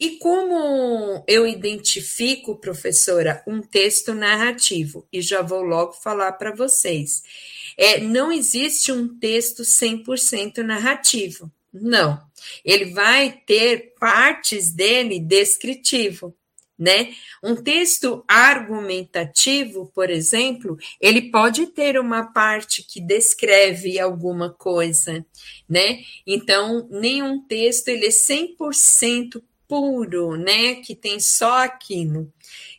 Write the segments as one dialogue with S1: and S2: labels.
S1: E como eu identifico, professora, um texto narrativo? E já vou logo falar para vocês. É, não existe um texto 100% narrativo. Não. Ele vai ter partes dele descritivo né? Um texto argumentativo, por exemplo, ele pode ter uma parte que descreve alguma coisa, né? Então, nenhum texto ele é 100% puro, né, que tem só aquilo.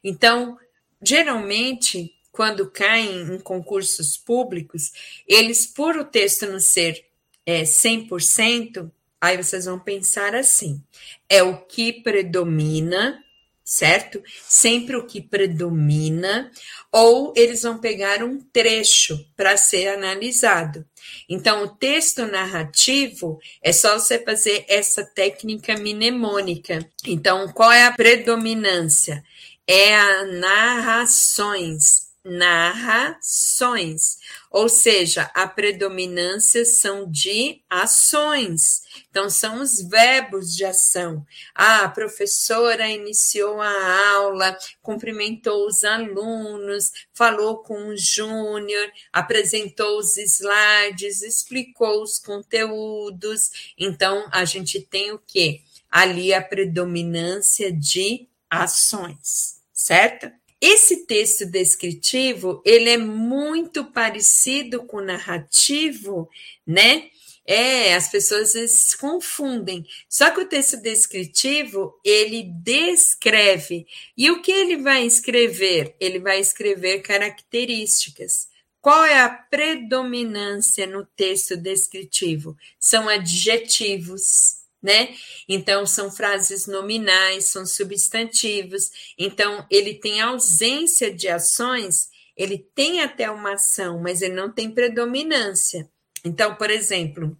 S1: Então, geralmente, quando caem em concursos públicos, eles, por o texto não ser é, 100%, aí vocês vão pensar assim: é o que predomina certo? Sempre o que predomina, ou eles vão pegar um trecho para ser analisado. Então, o texto narrativo é só você fazer essa técnica mnemônica. Então, qual é a predominância? É a narrações narrações, ou seja, a predominância são de ações. Então, são os verbos de ação. Ah, a professora iniciou a aula, cumprimentou os alunos, falou com o júnior, apresentou os slides, explicou os conteúdos. Então, a gente tem o quê? Ali a predominância de ações, certo? Esse texto descritivo, ele é muito parecido com o narrativo, né? É, as pessoas se confundem. Só que o texto descritivo, ele descreve. E o que ele vai escrever? Ele vai escrever características. Qual é a predominância no texto descritivo? São adjetivos né? Então, são frases nominais, são substantivos. Então, ele tem ausência de ações, ele tem até uma ação, mas ele não tem predominância. Então, por exemplo,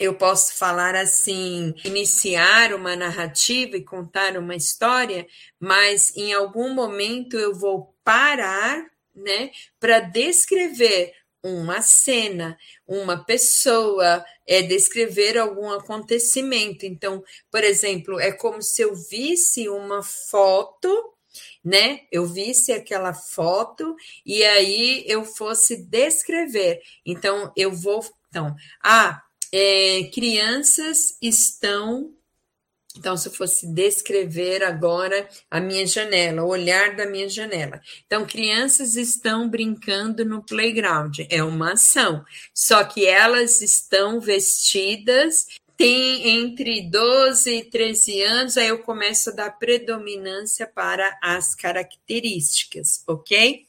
S1: eu posso falar assim, iniciar uma narrativa e contar uma história, mas em algum momento eu vou parar, né, para descrever uma cena, uma pessoa, é descrever algum acontecimento. Então, por exemplo, é como se eu visse uma foto, né? Eu visse aquela foto e aí eu fosse descrever. Então, eu vou. Então, ah, é, crianças estão então, se eu fosse descrever agora a minha janela, o olhar da minha janela. Então, crianças estão brincando no playground, é uma ação. Só que elas estão vestidas, tem entre 12 e 13 anos, aí eu começo a dar predominância para as características, ok?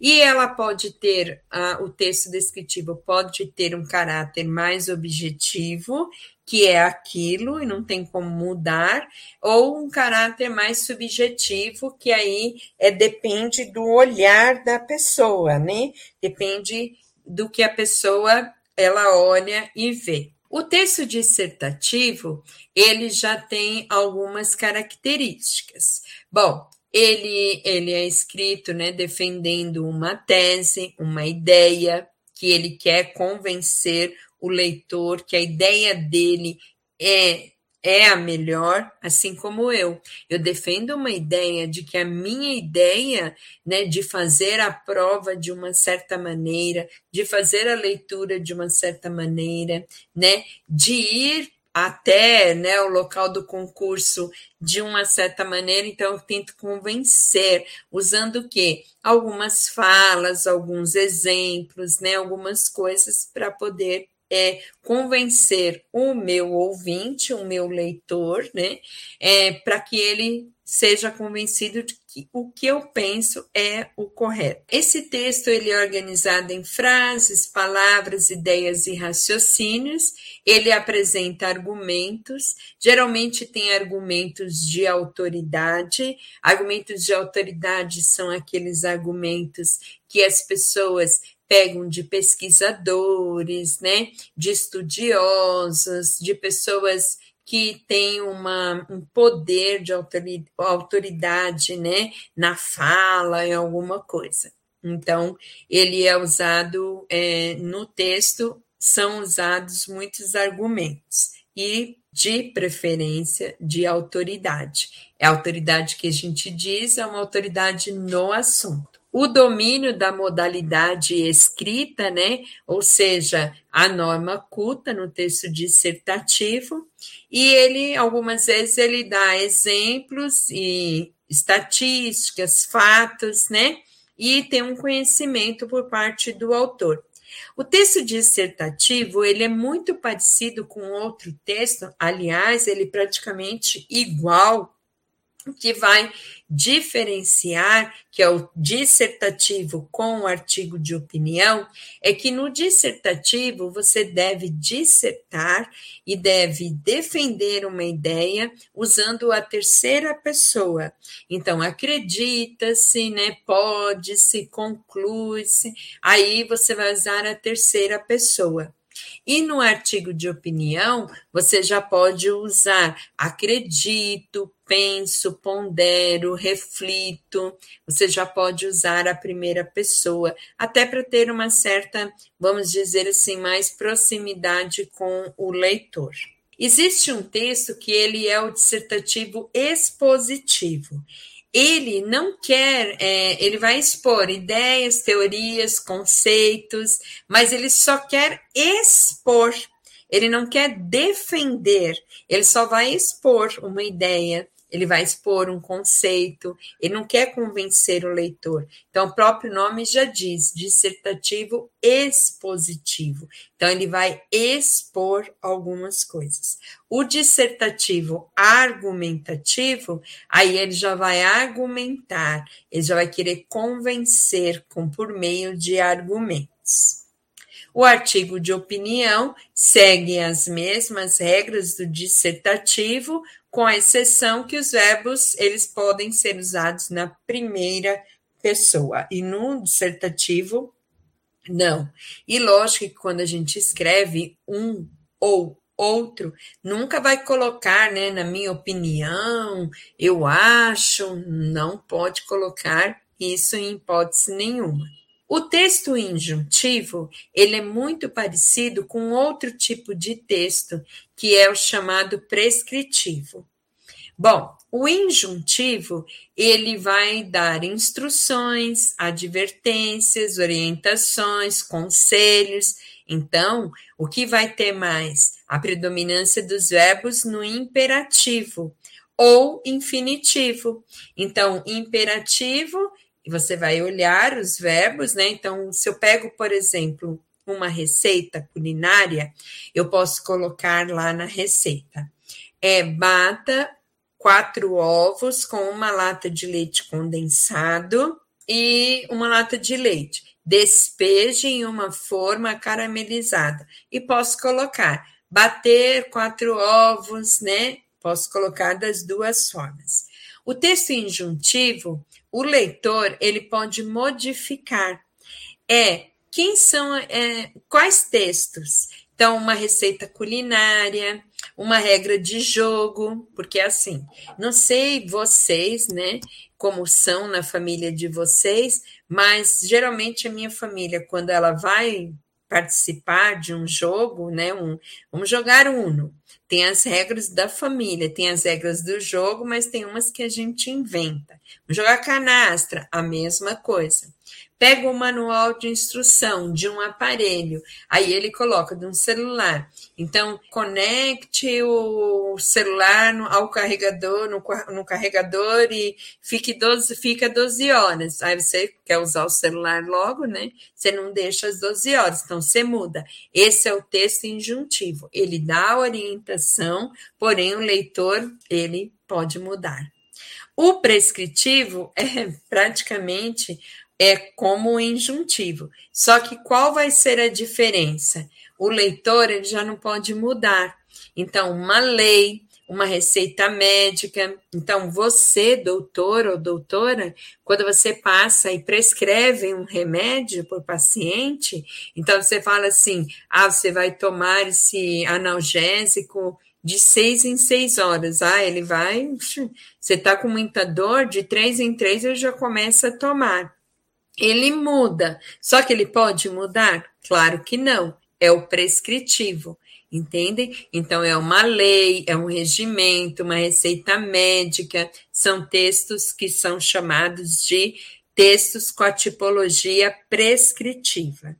S1: E ela pode ter, uh, o texto descritivo pode ter um caráter mais objetivo que é aquilo e não tem como mudar, ou um caráter mais subjetivo, que aí é depende do olhar da pessoa, né? Depende do que a pessoa ela olha e vê. O texto dissertativo, ele já tem algumas características. Bom, ele, ele é escrito né, defendendo uma tese, uma ideia, que ele quer convencer o leitor que a ideia dele é é a melhor, assim como eu. Eu defendo uma ideia de que a minha ideia, né, de fazer a prova de uma certa maneira, de fazer a leitura de uma certa maneira, né, de ir até né, o local do concurso de uma certa maneira, então eu tento convencer, usando o quê? Algumas falas, alguns exemplos, né, algumas coisas para poder é, convencer o meu ouvinte, o meu leitor, né, é, para que ele seja convencido de que o que eu penso é o correto. Esse texto ele é organizado em frases, palavras, ideias e raciocínios. Ele apresenta argumentos, geralmente tem argumentos de autoridade. Argumentos de autoridade são aqueles argumentos que as pessoas pegam de pesquisadores, né, de estudiosos, de pessoas que têm uma, um poder de autoridade né, na fala, em alguma coisa. Então, ele é usado é, no texto, são usados muitos argumentos. e, de preferência, de autoridade. É a autoridade que a gente diz, é uma autoridade no assunto. O domínio da modalidade escrita, né? Ou seja, a norma culta no texto dissertativo, e ele, algumas vezes, ele dá exemplos e estatísticas, fatos, né? E tem um conhecimento por parte do autor. O texto dissertativo ele é muito parecido com outro texto, aliás, ele é praticamente igual que vai diferenciar, que é o dissertativo com o artigo de opinião, é que no dissertativo você deve dissertar e deve defender uma ideia usando a terceira pessoa. Então, acredita-se, né, pode-se, conclui-se, aí você vai usar a terceira pessoa. E no artigo de opinião, você já pode usar acredito, penso, pondero, reflito. Você já pode usar a primeira pessoa, até para ter uma certa, vamos dizer assim, mais proximidade com o leitor. Existe um texto que ele é o dissertativo expositivo ele não quer, é, ele vai expor ideias, teorias, conceitos, mas ele só quer expor. Ele não quer defender, ele só vai expor uma ideia, ele vai expor um conceito, ele não quer convencer o leitor. Então, o próprio nome já diz, dissertativo expositivo. Então, ele vai expor algumas coisas. O dissertativo argumentativo, aí ele já vai argumentar, ele já vai querer convencer com por meio de argumentos. O artigo de opinião segue as mesmas regras do dissertativo, com a exceção que os verbos eles podem ser usados na primeira pessoa e no dissertativo não. E lógico que quando a gente escreve um ou outro, nunca vai colocar, né, na minha opinião, eu acho, não pode colocar isso em hipótese nenhuma. O texto injuntivo, ele é muito parecido com outro tipo de texto, que é o chamado prescritivo. Bom, o injuntivo, ele vai dar instruções, advertências, orientações, conselhos. Então, o que vai ter mais? A predominância dos verbos no imperativo ou infinitivo. Então, imperativo e você vai olhar os verbos, né? Então, se eu pego, por exemplo, uma receita culinária, eu posso colocar lá na receita. É bata quatro ovos com uma lata de leite condensado e uma lata de leite. Despeje em uma forma caramelizada. E posso colocar bater quatro ovos, né? Posso colocar das duas formas. O texto injuntivo, o leitor ele pode modificar. É quem são é, quais textos? Então, uma receita culinária, uma regra de jogo, porque é assim, não sei vocês, né, como são na família de vocês, mas geralmente a minha família, quando ela vai participar de um jogo, né, um, vamos jogar Uno, tem as regras da família, tem as regras do jogo, mas tem umas que a gente inventa. Jogar canastra, a mesma coisa. Pega o manual de instrução de um aparelho, aí ele coloca de um celular. Então, conecte o celular ao carregador, no, no carregador e fique 12, fica 12 horas. Aí você quer usar o celular logo, né? Você não deixa as 12 horas, então você muda. Esse é o texto injuntivo. Ele dá a orientação, porém o leitor, ele pode mudar. O prescritivo é praticamente é como o injuntivo. Só que qual vai ser a diferença? O leitor ele já não pode mudar. Então, uma lei, uma receita médica. Então, você, doutor ou doutora, quando você passa e prescreve um remédio por paciente, então você fala assim: ah, você vai tomar esse analgésico de seis em seis horas. Ah, ele vai. Você está com muita dor, de três em três ele já começa a tomar ele muda. Só que ele pode mudar? Claro que não. É o prescritivo. entendem? Então, é uma lei, é um regimento, uma receita médica, são textos que são chamados de textos com a tipologia prescritiva.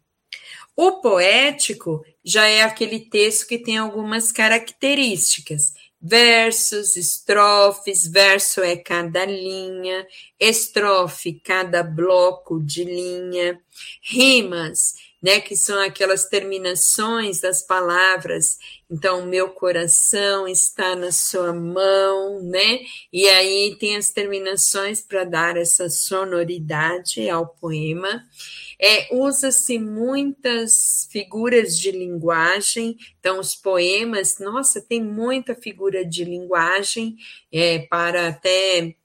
S1: O poético já é aquele texto que tem algumas características. Versos, estrofes, verso é cada linha, estrofe, cada bloco de linha, rimas, né, que são aquelas terminações das palavras. Então, meu coração está na sua mão, né? E aí tem as terminações para dar essa sonoridade ao poema. É, Usa-se muitas figuras de linguagem, então os poemas, nossa, tem muita figura de linguagem é, para até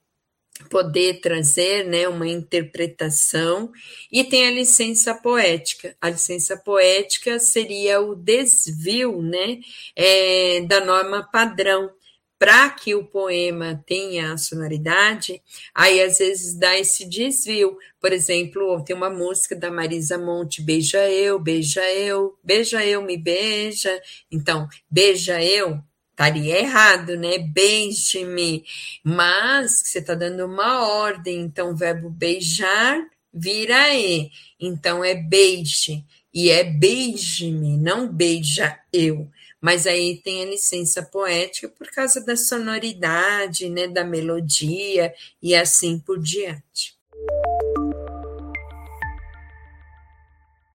S1: poder trazer né, uma interpretação, e tem a licença poética. A licença poética seria o desvio né, é, da norma padrão. Para que o poema tenha a sonoridade, aí às vezes dá esse desvio. Por exemplo, tem uma música da Marisa Monte, Beija eu, beija eu, beija eu, me beija. Então, beija eu estaria errado, né? Beije-me. Mas você está dando uma ordem, então o verbo beijar vira e. Então é beije. E é beije-me, não beija eu. Mas aí tem a licença poética por causa da sonoridade, né, da melodia e assim por diante.